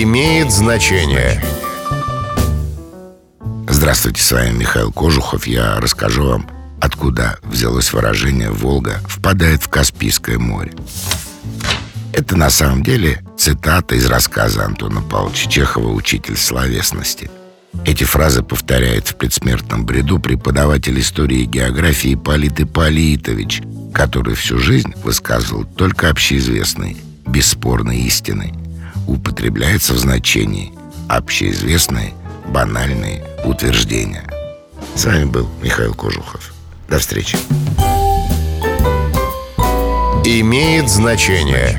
имеет значение. Здравствуйте, с вами Михаил Кожухов. Я расскажу вам, откуда взялось выражение «Волга впадает в Каспийское море». Это на самом деле цитата из рассказа Антона Павловича Чехова «Учитель словесности». Эти фразы повторяет в предсмертном бреду преподаватель истории и географии Полит Ипполитович, который всю жизнь высказывал только общеизвестные, бесспорные истины. Употребляется в значении общеизвестные, банальные утверждения. С вами был Михаил Кожухов. До встречи. Имеет значение.